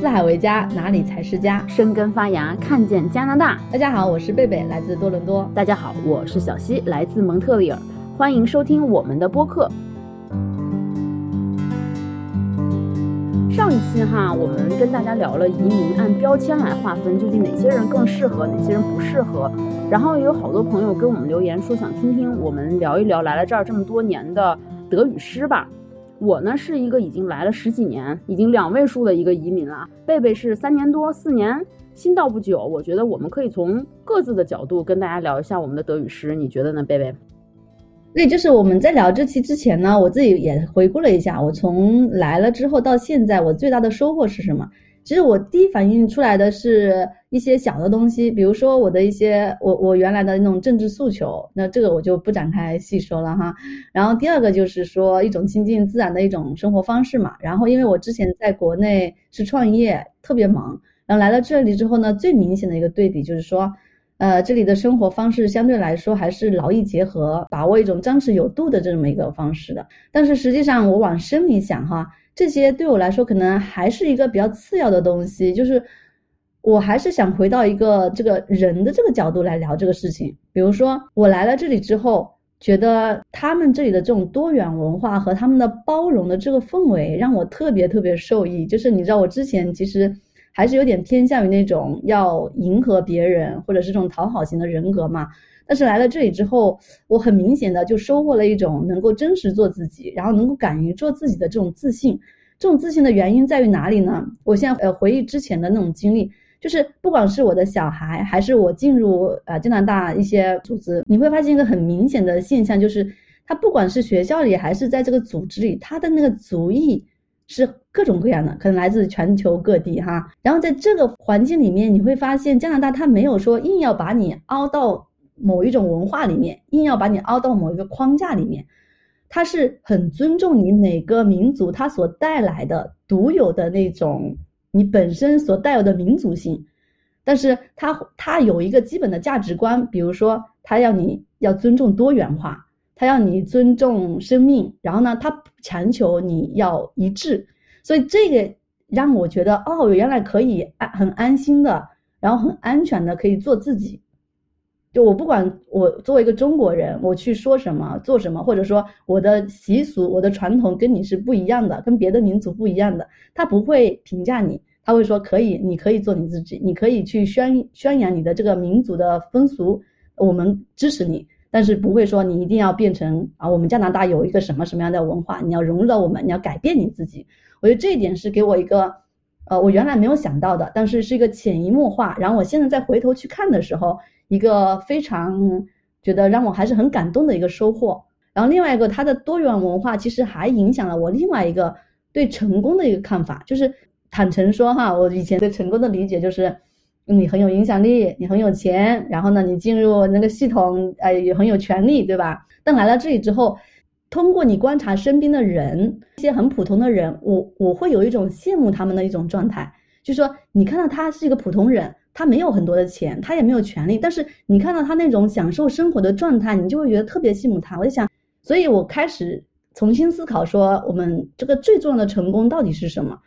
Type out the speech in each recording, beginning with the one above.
四海为家，哪里才是家？生根发芽，看见加拿大。大家好，我是贝贝，来自多伦多。大家好，我是小溪，来自蒙特利尔。欢迎收听我们的播客。上一期哈，我们跟大家聊了移民按标签来划分，究竟哪些人更适合，哪些人不适合。然后也有好多朋友跟我们留言说，想听听我们聊一聊来了这儿这么多年的德语师吧。我呢是一个已经来了十几年，已经两位数的一个移民了。贝贝是三年多四年，新到不久。我觉得我们可以从各自的角度跟大家聊一下我们的德语师，你觉得呢，贝贝？对，就是我们在聊这期之前呢，我自己也回顾了一下，我从来了之后到现在，我最大的收获是什么？其实我第一反应出来的是一些小的东西，比如说我的一些我我原来的那种政治诉求，那这个我就不展开细说了哈。然后第二个就是说一种亲近自然的一种生活方式嘛。然后因为我之前在国内是创业，特别忙，然后来了这里之后呢，最明显的一个对比就是说，呃，这里的生活方式相对来说还是劳逸结合，把握一种张弛有度的这么一个方式的。但是实际上我往深里想哈。这些对我来说可能还是一个比较次要的东西，就是我还是想回到一个这个人的这个角度来聊这个事情。比如说，我来了这里之后，觉得他们这里的这种多元文化和他们的包容的这个氛围让我特别特别受益。就是你知道，我之前其实还是有点偏向于那种要迎合别人或者是这种讨好型的人格嘛。但是来了这里之后，我很明显的就收获了一种能够真实做自己，然后能够敢于做自己的这种自信。这种自信的原因在于哪里呢？我现在呃回忆之前的那种经历，就是不管是我的小孩，还是我进入呃加拿大一些组织，你会发现一个很明显的现象，就是他不管是学校里还是在这个组织里，他的那个族裔是各种各样的，可能来自全球各地哈。然后在这个环境里面，你会发现加拿大他没有说硬要把你凹到。某一种文化里面，硬要把你凹到某一个框架里面，他是很尊重你每个民族它所带来的独有的那种你本身所带有的民族性，但是它它有一个基本的价值观，比如说它要你要尊重多元化，它要你尊重生命，然后呢，他强求你要一致，所以这个让我觉得哦，原来可以安很安心的，然后很安全的可以做自己。就我不管我作为一个中国人，我去说什么做什么，或者说我的习俗、我的传统跟你是不一样的，跟别的民族不一样的，他不会评价你，他会说可以，你可以做你自己，你可以去宣宣扬你的这个民族的风俗，我们支持你，但是不会说你一定要变成啊，我们加拿大有一个什么什么样的文化，你要融入到我们，你要改变你自己。我觉得这一点是给我一个，呃，我原来没有想到的，但是是一个潜移默化。然后我现在再回头去看的时候。一个非常觉得让我还是很感动的一个收获，然后另外一个它的多元文化其实还影响了我另外一个对成功的一个看法，就是坦诚说哈，我以前对成功的理解就是你很有影响力，你很有钱，然后呢你进入那个系统，呃也很有权利，对吧？但来到这里之后，通过你观察身边的人，一些很普通的人，我我会有一种羡慕他们的一种状态，就是说你看到他是一个普通人。他没有很多的钱，他也没有权利，但是你看到他那种享受生活的状态，你就会觉得特别羡慕他。我就想，所以我开始重新思考，说我们这个最重要的成功到底是什么？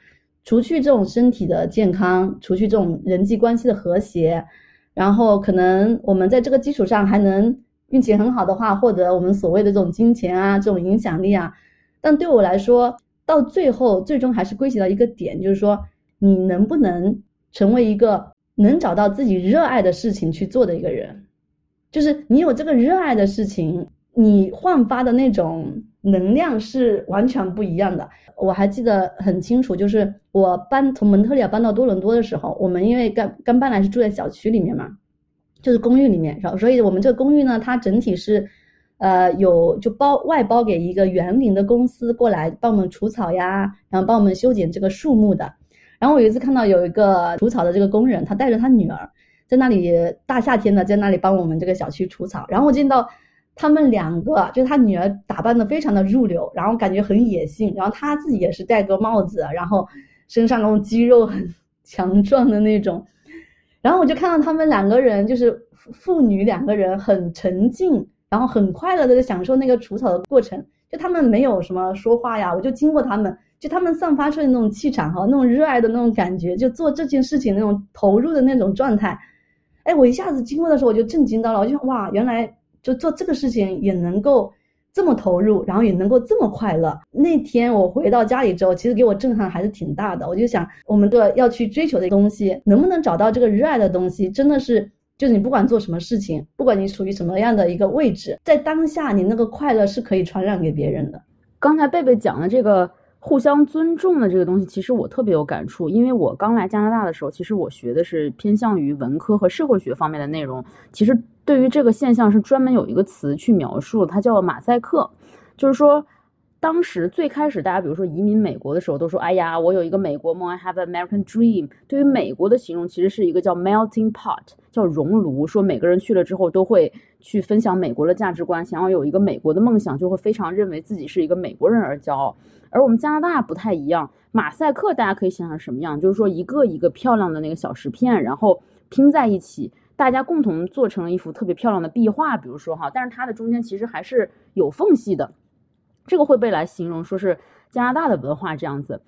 除去这种身体的健康，除去这种人际关系的和谐，然后可能我们在这个基础上还能运气很好的话，获得我们所谓的这种金钱啊，这种影响力啊。但对我来说，到最后最终还是归结到一个点，就是说你能不能成为一个。能找到自己热爱的事情去做的一个人，就是你有这个热爱的事情，你焕发的那种能量是完全不一样的。我还记得很清楚，就是我搬从蒙特利尔搬到多伦多的时候，我们因为刚刚搬来是住在小区里面嘛，就是公寓里面，然后所以我们这个公寓呢，它整体是，呃，有就包外包给一个园林的公司过来帮我们除草呀，然后帮我们修剪这个树木的。然后我有一次看到有一个除草的这个工人，他带着他女儿在那里大夏天的在那里帮我们这个小区除草。然后我见到他们两个，就是他女儿打扮的非常的入流，然后感觉很野性，然后他自己也是戴个帽子，然后身上那种肌肉很强壮的那种。然后我就看到他们两个人，就是父女两个人很沉静，然后很快乐的在享受那个除草的过程。就他们没有什么说话呀，我就经过他们。就他们散发出的那种气场哈，那种热爱的那种感觉，就做这件事情那种投入的那种状态，哎，我一下子经过的时候我就震惊到了，我就哇，原来就做这个事情也能够这么投入，然后也能够这么快乐。那天我回到家里之后，其实给我震撼还是挺大的。我就想，我们这要去追求的东西，能不能找到这个热爱的东西，真的是。就是你不管做什么事情，不管你处于什么样的一个位置，在当下你那个快乐是可以传染给别人的。刚才贝贝讲的这个互相尊重的这个东西，其实我特别有感触，因为我刚来加拿大的时候，其实我学的是偏向于文科和社会学方面的内容。其实对于这个现象是专门有一个词去描述，它叫马赛克，就是说。当时最开始，大家比如说移民美国的时候，都说：“哎呀，我有一个美国梦，I have American dream。”对于美国的形容，其实是一个叫 melting pot，叫熔炉。说每个人去了之后，都会去分享美国的价值观，想要有一个美国的梦想，就会非常认为自己是一个美国人而骄傲。而我们加拿大不太一样，马赛克大家可以想想什么样，就是说一个一个漂亮的那个小石片，然后拼在一起，大家共同做成了一幅特别漂亮的壁画。比如说哈，但是它的中间其实还是有缝隙的。这个会被来形容说是加拿大的文化这样子，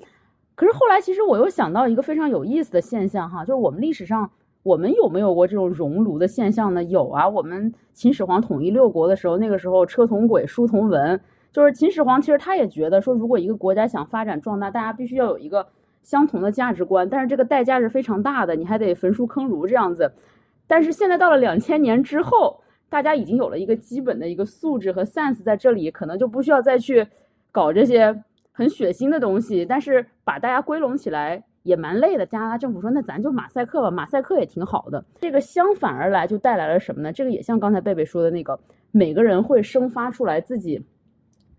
可是后来其实我又想到一个非常有意思的现象哈，就是我们历史上我们有没有过这种熔炉的现象呢？有啊，我们秦始皇统一六国的时候，那个时候车同轨，书同文，就是秦始皇其实他也觉得说，如果一个国家想发展壮大，大家必须要有一个相同的价值观，但是这个代价是非常大的，你还得焚书坑儒这样子。但是现在到了两千年之后。大家已经有了一个基本的一个素质和 sense 在这里，可能就不需要再去搞这些很血腥的东西。但是把大家归拢起来也蛮累的。加拿大政府说：“那咱就马赛克吧，马赛克也挺好的。”这个相反而来就带来了什么呢？这个也像刚才贝贝说的那个，每个人会生发出来自己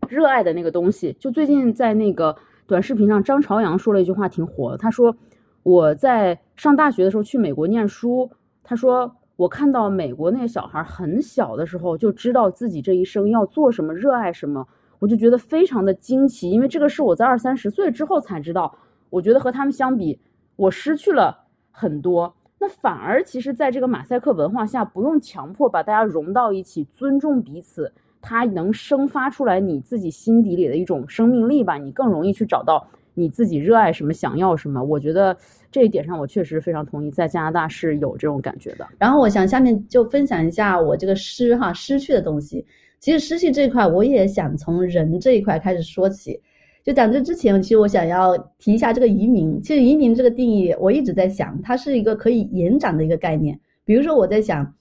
热爱的那个东西。就最近在那个短视频上，张朝阳说了一句话挺火的，他说：“我在上大学的时候去美国念书。”他说。我看到美国那个小孩很小的时候就知道自己这一生要做什么，热爱什么，我就觉得非常的惊奇，因为这个是我在二三十岁之后才知道。我觉得和他们相比，我失去了很多。那反而其实，在这个马赛克文化下，不用强迫把大家融到一起，尊重彼此，它能生发出来你自己心底里的一种生命力吧，你更容易去找到。你自己热爱什么，想要什么？我觉得这一点上，我确实非常同意，在加拿大是有这种感觉的。然后我想下面就分享一下我这个失哈失去的东西。其实失去这一块，我也想从人这一块开始说起。就讲这之前，其实我想要提一下这个移民。其实移民这个定义，我一直在想，它是一个可以延展的一个概念。比如说我在想，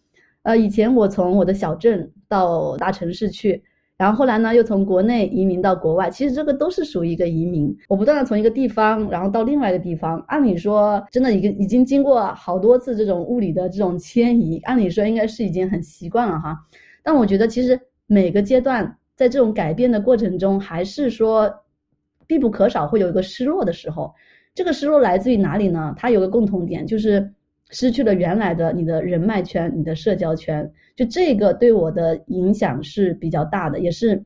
呃，以前我从我的小镇到大城市去。然后后来呢，又从国内移民到国外，其实这个都是属于一个移民。我不断的从一个地方，然后到另外一个地方。按理说，真的已经已经经过好多次这种物理的这种迁移，按理说应该是已经很习惯了哈。但我觉得，其实每个阶段在这种改变的过程中，还是说必不可少会有一个失落的时候。这个失落来自于哪里呢？它有个共同点，就是失去了原来的你的人脉圈、你的社交圈。就这个对我的影响是比较大的，也是，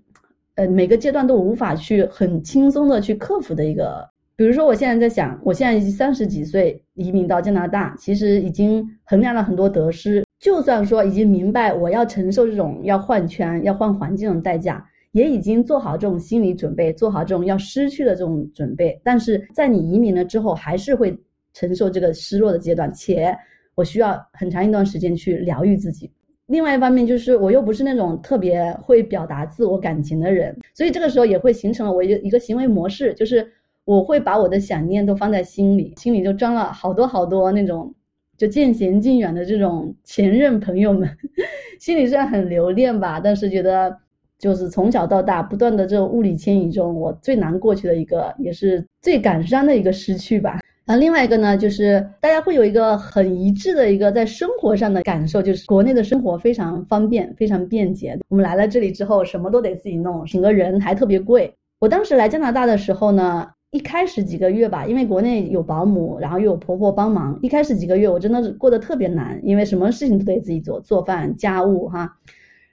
呃，每个阶段都无法去很轻松的去克服的一个。比如说，我现在在想，我现在已经三十几岁移民到加拿大，其实已经衡量了很多得失。就算说已经明白我要承受这种要换圈、要换环境的代价，也已经做好这种心理准备，做好这种要失去的这种准备。但是在你移民了之后，还是会承受这个失落的阶段，且我需要很长一段时间去疗愈自己。另外一方面就是我又不是那种特别会表达自我感情的人，所以这个时候也会形成了我一个一个行为模式，就是我会把我的想念都放在心里，心里就装了好多好多那种就渐行渐远的这种前任朋友们，心里虽然很留恋吧，但是觉得就是从小到大不断的这种物理迁移中，我最难过去的一个，也是最感伤的一个失去吧。然后另外一个呢，就是大家会有一个很一致的一个在生活上的感受，就是国内的生活非常方便，非常便捷。我们来了这里之后，什么都得自己弄，请个人还特别贵。我当时来加拿大的时候呢，一开始几个月吧，因为国内有保姆，然后又有婆婆帮忙，一开始几个月我真的是过得特别难，因为什么事情都得自己做，做饭、家务哈，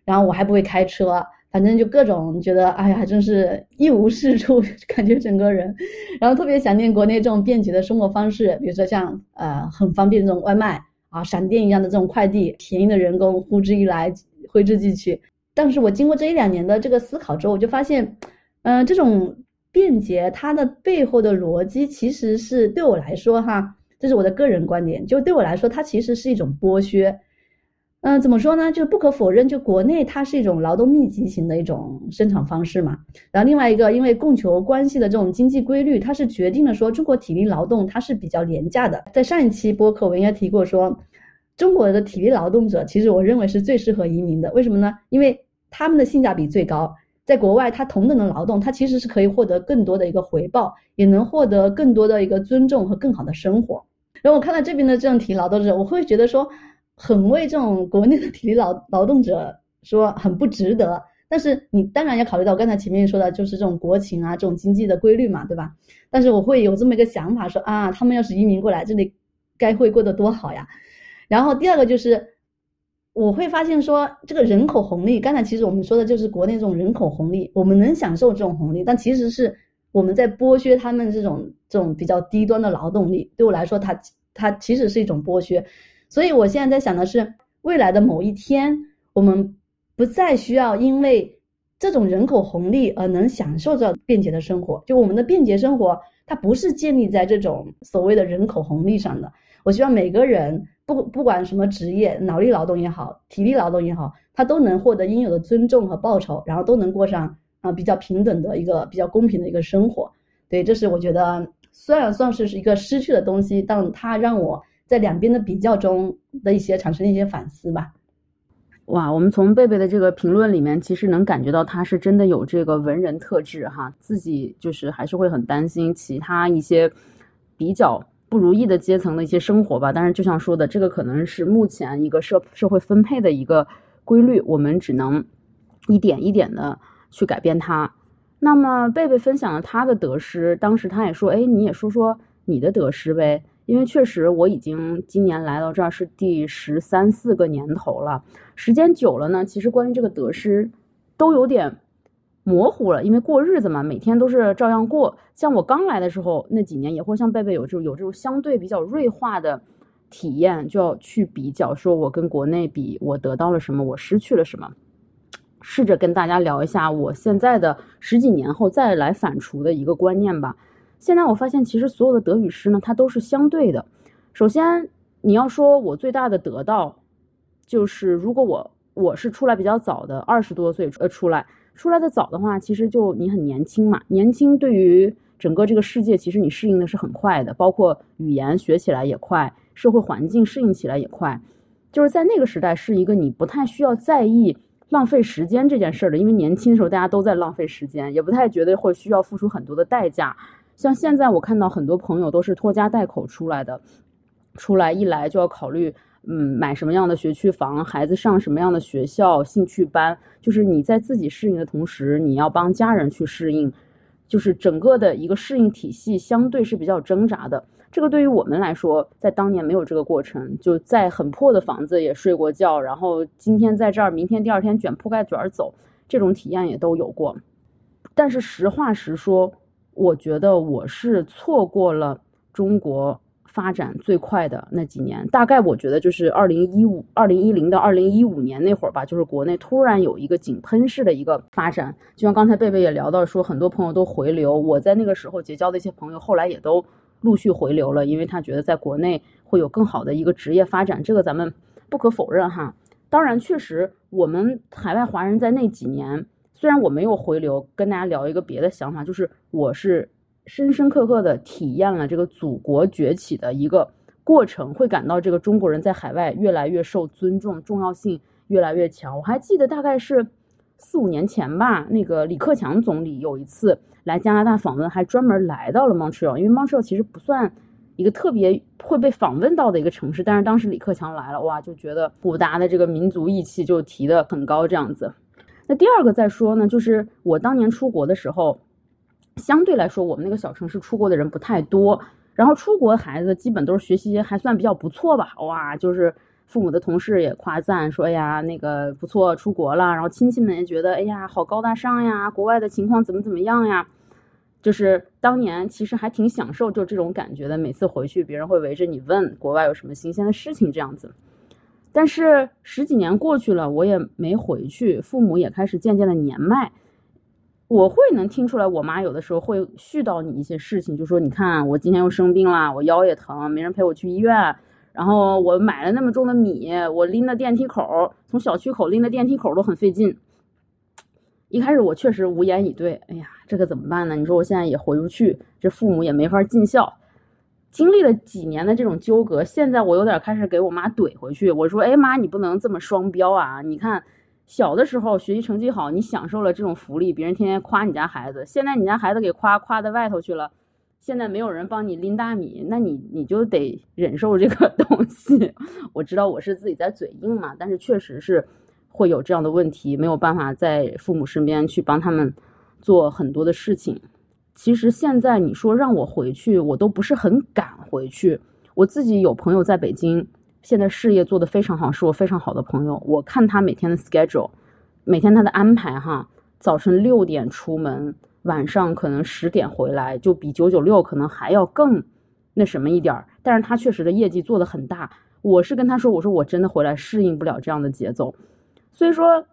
然后我还不会开车。反正就各种觉得，哎呀，真是一无是处，感觉整个人，然后特别想念国内这种便捷的生活方式，比如说像呃很方便这种外卖啊，闪电一样的这种快递，便宜的人工呼之欲来，挥之即去。但是我经过这一两年的这个思考之后，我就发现，嗯，这种。便捷它的背后的逻辑其实是对我来说哈，这是我的个人观点，就对我来说，它其实是一种剥削。嗯，怎么说呢？就不可否认，就国内它是一种劳动密集型的一种生产方式嘛。然后另外一个，因为供求关系的这种经济规律，它是决定了说中国体力劳动它是比较廉价的。在上一期播客我应该提过说，中国的体力劳动者其实我认为是最适合移民的。为什么呢？因为他们的性价比最高，在国外他同等的劳动，他其实是可以获得更多的一个回报，也能获得更多的一个尊重和更好的生活。然后我看到这边的这种体力劳动者，我会觉得说。很为这种国内的体力劳劳动者说很不值得，但是你当然要考虑到刚才前面说的，就是这种国情啊，这种经济的规律嘛，对吧？但是我会有这么一个想法，说啊，他们要是移民过来，这里该会过得多好呀。然后第二个就是，我会发现说，这个人口红利，刚才其实我们说的就是国内这种人口红利，我们能享受这种红利，但其实是我们在剥削他们这种这种比较低端的劳动力。对我来说，它它其实是一种剥削。所以，我现在在想的是，未来的某一天，我们不再需要因为这种人口红利而能享受着便捷的生活。就我们的便捷生活，它不是建立在这种所谓的人口红利上的。我希望每个人，不不管什么职业，脑力劳动也好，体力劳动也好，他都能获得应有的尊重和报酬，然后都能过上啊比较平等的一个比较公平的一个生活。对，这是我觉得虽然算是是一个失去的东西，但它让我。在两边的比较中的一些产生一些反思吧。哇，我们从贝贝的这个评论里面，其实能感觉到他是真的有这个文人特质哈，自己就是还是会很担心其他一些比较不如意的阶层的一些生活吧。但是就像说的，这个可能是目前一个社社会分配的一个规律，我们只能一点一点的去改变它。那么贝贝分享了他的得失，当时他也说，哎，你也说说你的得失呗。因为确实，我已经今年来到这儿是第十三四个年头了，时间久了呢，其实关于这个得失，都有点模糊了。因为过日子嘛，每天都是照样过。像我刚来的时候那几年，也会像贝贝有这种有这种相对比较锐化的体验，就要去比较，说我跟国内比，我得到了什么，我失去了什么。试着跟大家聊一下我现在的十几年后再来反刍的一个观念吧。现在我发现，其实所有的得与失呢，它都是相对的。首先，你要说我最大的得到，就是如果我我是出来比较早的，二十多岁呃出来出来的早的话，其实就你很年轻嘛。年轻对于整个这个世界，其实你适应的是很快的，包括语言学起来也快，社会环境适应起来也快。就是在那个时代，是一个你不太需要在意浪费时间这件事儿的，因为年轻的时候大家都在浪费时间，也不太觉得会需要付出很多的代价。像现在我看到很多朋友都是拖家带口出来的，出来一来就要考虑，嗯，买什么样的学区房，孩子上什么样的学校，兴趣班，就是你在自己适应的同时，你要帮家人去适应，就是整个的一个适应体系相对是比较挣扎的。这个对于我们来说，在当年没有这个过程，就在很破的房子也睡过觉，然后今天在这儿，明天第二天卷铺盖卷走，这种体验也都有过。但是实话实说。我觉得我是错过了中国发展最快的那几年，大概我觉得就是二零一五、二零一零到二零一五年那会儿吧，就是国内突然有一个井喷式的一个发展。就像刚才贝贝也聊到说，很多朋友都回流，我在那个时候结交的一些朋友，后来也都陆续回流了，因为他觉得在国内会有更好的一个职业发展，这个咱们不可否认哈。当然，确实我们海外华人在那几年。虽然我没有回流，跟大家聊一个别的想法，就是我是深深刻刻的体验了这个祖国崛起的一个过程，会感到这个中国人在海外越来越受尊重，重要性越来越强。我还记得大概是四五年前吧，那个李克强总理有一次来加拿大访问，还专门来到了 Montreal，因为 Montreal 其实不算一个特别会被访问到的一个城市，但是当时李克强来了，哇，就觉得古达的这个民族义气就提的很高，这样子。那第二个再说呢，就是我当年出国的时候，相对来说我们那个小城市出国的人不太多，然后出国的孩子基本都是学习还算比较不错吧，哇，就是父母的同事也夸赞说，呀，那个不错，出国了，然后亲戚们也觉得，哎呀，好高大上呀，国外的情况怎么怎么样呀，就是当年其实还挺享受就这种感觉的，每次回去别人会围着你问国外有什么新鲜的事情这样子。但是十几年过去了，我也没回去，父母也开始渐渐的年迈。我会能听出来，我妈有的时候会絮叨你一些事情，就说你看我今天又生病了，我腰也疼，没人陪我去医院，然后我买了那么重的米，我拎到电梯口，从小区口拎到电梯口都很费劲。一开始我确实无言以对，哎呀，这可怎么办呢？你说我现在也回不去，这父母也没法尽孝。经历了几年的这种纠葛，现在我有点开始给我妈怼回去，我说，哎妈，你不能这么双标啊！你看。小的时候学习成绩好，你享受了这种福利，别人天天夸你家孩子。现在你家孩子给夸夸在外头去了，现在没有人帮你拎大米，那你你就得忍受这个东西。我知道我是自己在嘴硬嘛，但是确实是会有这样的问题，没有办法在父母身边去帮他们做很多的事情。其实现在你说让我回去，我都不是很敢回去。我自己有朋友在北京。现在事业做得非常好，是我非常好的朋友。我看他每天的 schedule，每天他的安排哈，早晨六点出门，晚上可能十点回来，就比九九六可能还要更那什么一点儿。但是他确实的业绩做得很大。我是跟他说，我说我真的回来适应不了这样的节奏。所以说，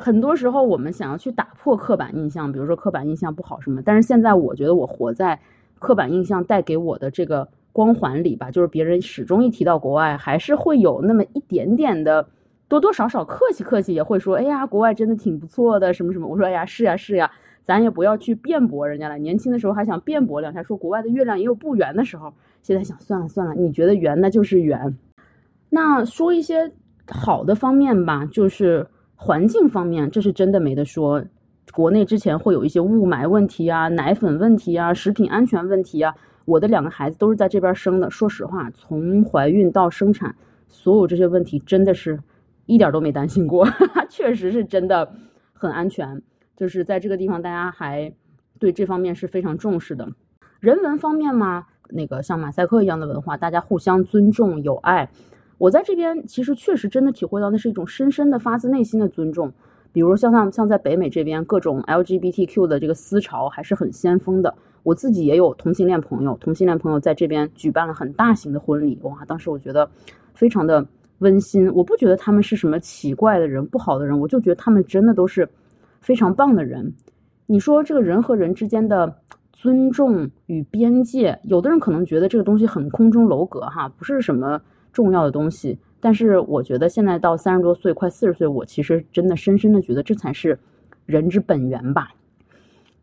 很多时候我们想要去打破刻板印象，比如说刻板印象不好什么。但是现在我觉得我活在刻板印象带给我的这个。光环里吧，就是别人始终一提到国外，还是会有那么一点点的，多多少少客气客气，也会说，哎呀，国外真的挺不错的，什么什么。我说，哎呀，是呀是呀，咱也不要去辩驳人家了。年轻的时候还想辩驳两下，说国外的月亮也有不圆的时候，现在想算了算了，你觉得圆那就是圆。那说一些好的方面吧，就是环境方面，这是真的没得说。国内之前会有一些雾霾问题啊，奶粉问题啊，食品安全问题啊。我的两个孩子都是在这边生的。说实话，从怀孕到生产，所有这些问题真的是一点都没担心过，确实是真的很安全。就是在这个地方，大家还对这方面是非常重视的。人文方面嘛，那个像马赛克一样的文化，大家互相尊重、友爱。我在这边其实确实真的体会到，那是一种深深的、发自内心的尊重。比如像像像在北美这边，各种 LGBTQ 的这个思潮还是很先锋的。我自己也有同性恋朋友，同性恋朋友在这边举办了很大型的婚礼，哇！当时我觉得非常的温馨。我不觉得他们是什么奇怪的人、不好的人，我就觉得他们真的都是非常棒的人。你说这个人和人之间的尊重与边界，有的人可能觉得这个东西很空中楼阁，哈，不是什么重要的东西。但是我觉得现在到三十多岁，快四十岁，我其实真的深深的觉得这才是人之本源吧。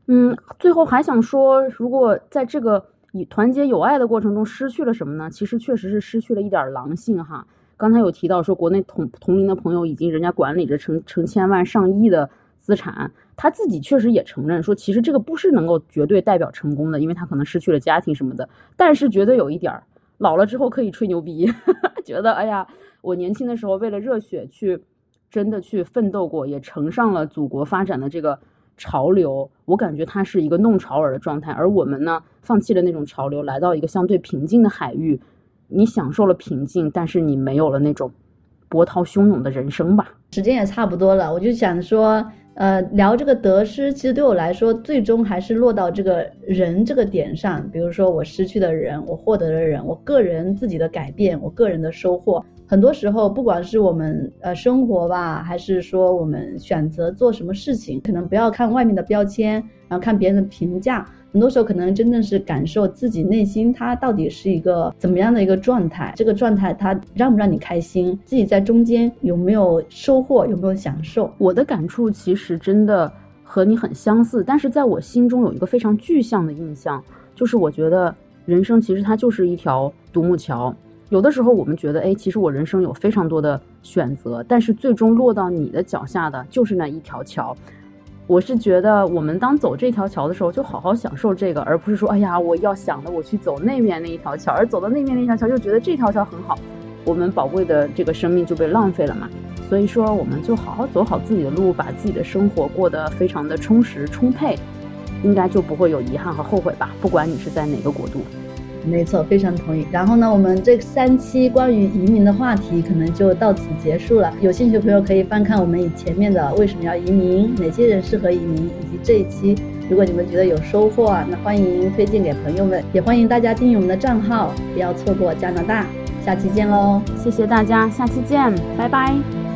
嗯，最后还想说，如果在这个以团结友爱的过程中失去了什么呢？其实确实是失去了一点狼性哈。刚才有提到说，国内同同龄的朋友已经人家管理着成成千万上亿的资产，他自己确实也承认说，其实这个不是能够绝对代表成功的，因为他可能失去了家庭什么的。但是绝对有一点儿，老了之后可以吹牛逼，觉得哎呀，我年轻的时候为了热血去真的去奋斗过，也乘上了祖国发展的这个。潮流，我感觉它是一个弄潮儿的状态，而我们呢，放弃了那种潮流，来到一个相对平静的海域。你享受了平静，但是你没有了那种波涛汹涌的人生吧？时间也差不多了，我就想说，呃，聊这个得失，其实对我来说，最终还是落到这个人这个点上。比如说，我失去的人，我获得的人，我个人自己的改变，我个人的收获。很多时候，不管是我们呃生活吧，还是说我们选择做什么事情，可能不要看外面的标签，然后看别人的评价。很多时候，可能真正是感受自己内心，它到底是一个怎么样的一个状态。这个状态它让不让你开心？自己在中间有没有收获？有没有享受？我的感触其实真的和你很相似，但是在我心中有一个非常具象的印象，就是我觉得人生其实它就是一条独木桥。有的时候我们觉得，哎，其实我人生有非常多的选择，但是最终落到你的脚下的就是那一条桥。我是觉得，我们当走这条桥的时候，就好好享受这个，而不是说，哎呀，我要想着我去走那面那一条桥，而走到那面那条桥，就觉得这条桥很好，我们宝贵的这个生命就被浪费了嘛。所以说，我们就好好走好自己的路，把自己的生活过得非常的充实充沛，应该就不会有遗憾和后悔吧。不管你是在哪个国度。没错，非常同意。然后呢，我们这三期关于移民的话题可能就到此结束了。有兴趣的朋友可以翻看我们以前面的为什么要移民，哪些人适合移民，以及这一期，如果你们觉得有收获啊，那欢迎推荐给朋友们，也欢迎大家订阅我们的账号，不要错过加拿大。下期见喽，谢谢大家，下期见，拜拜。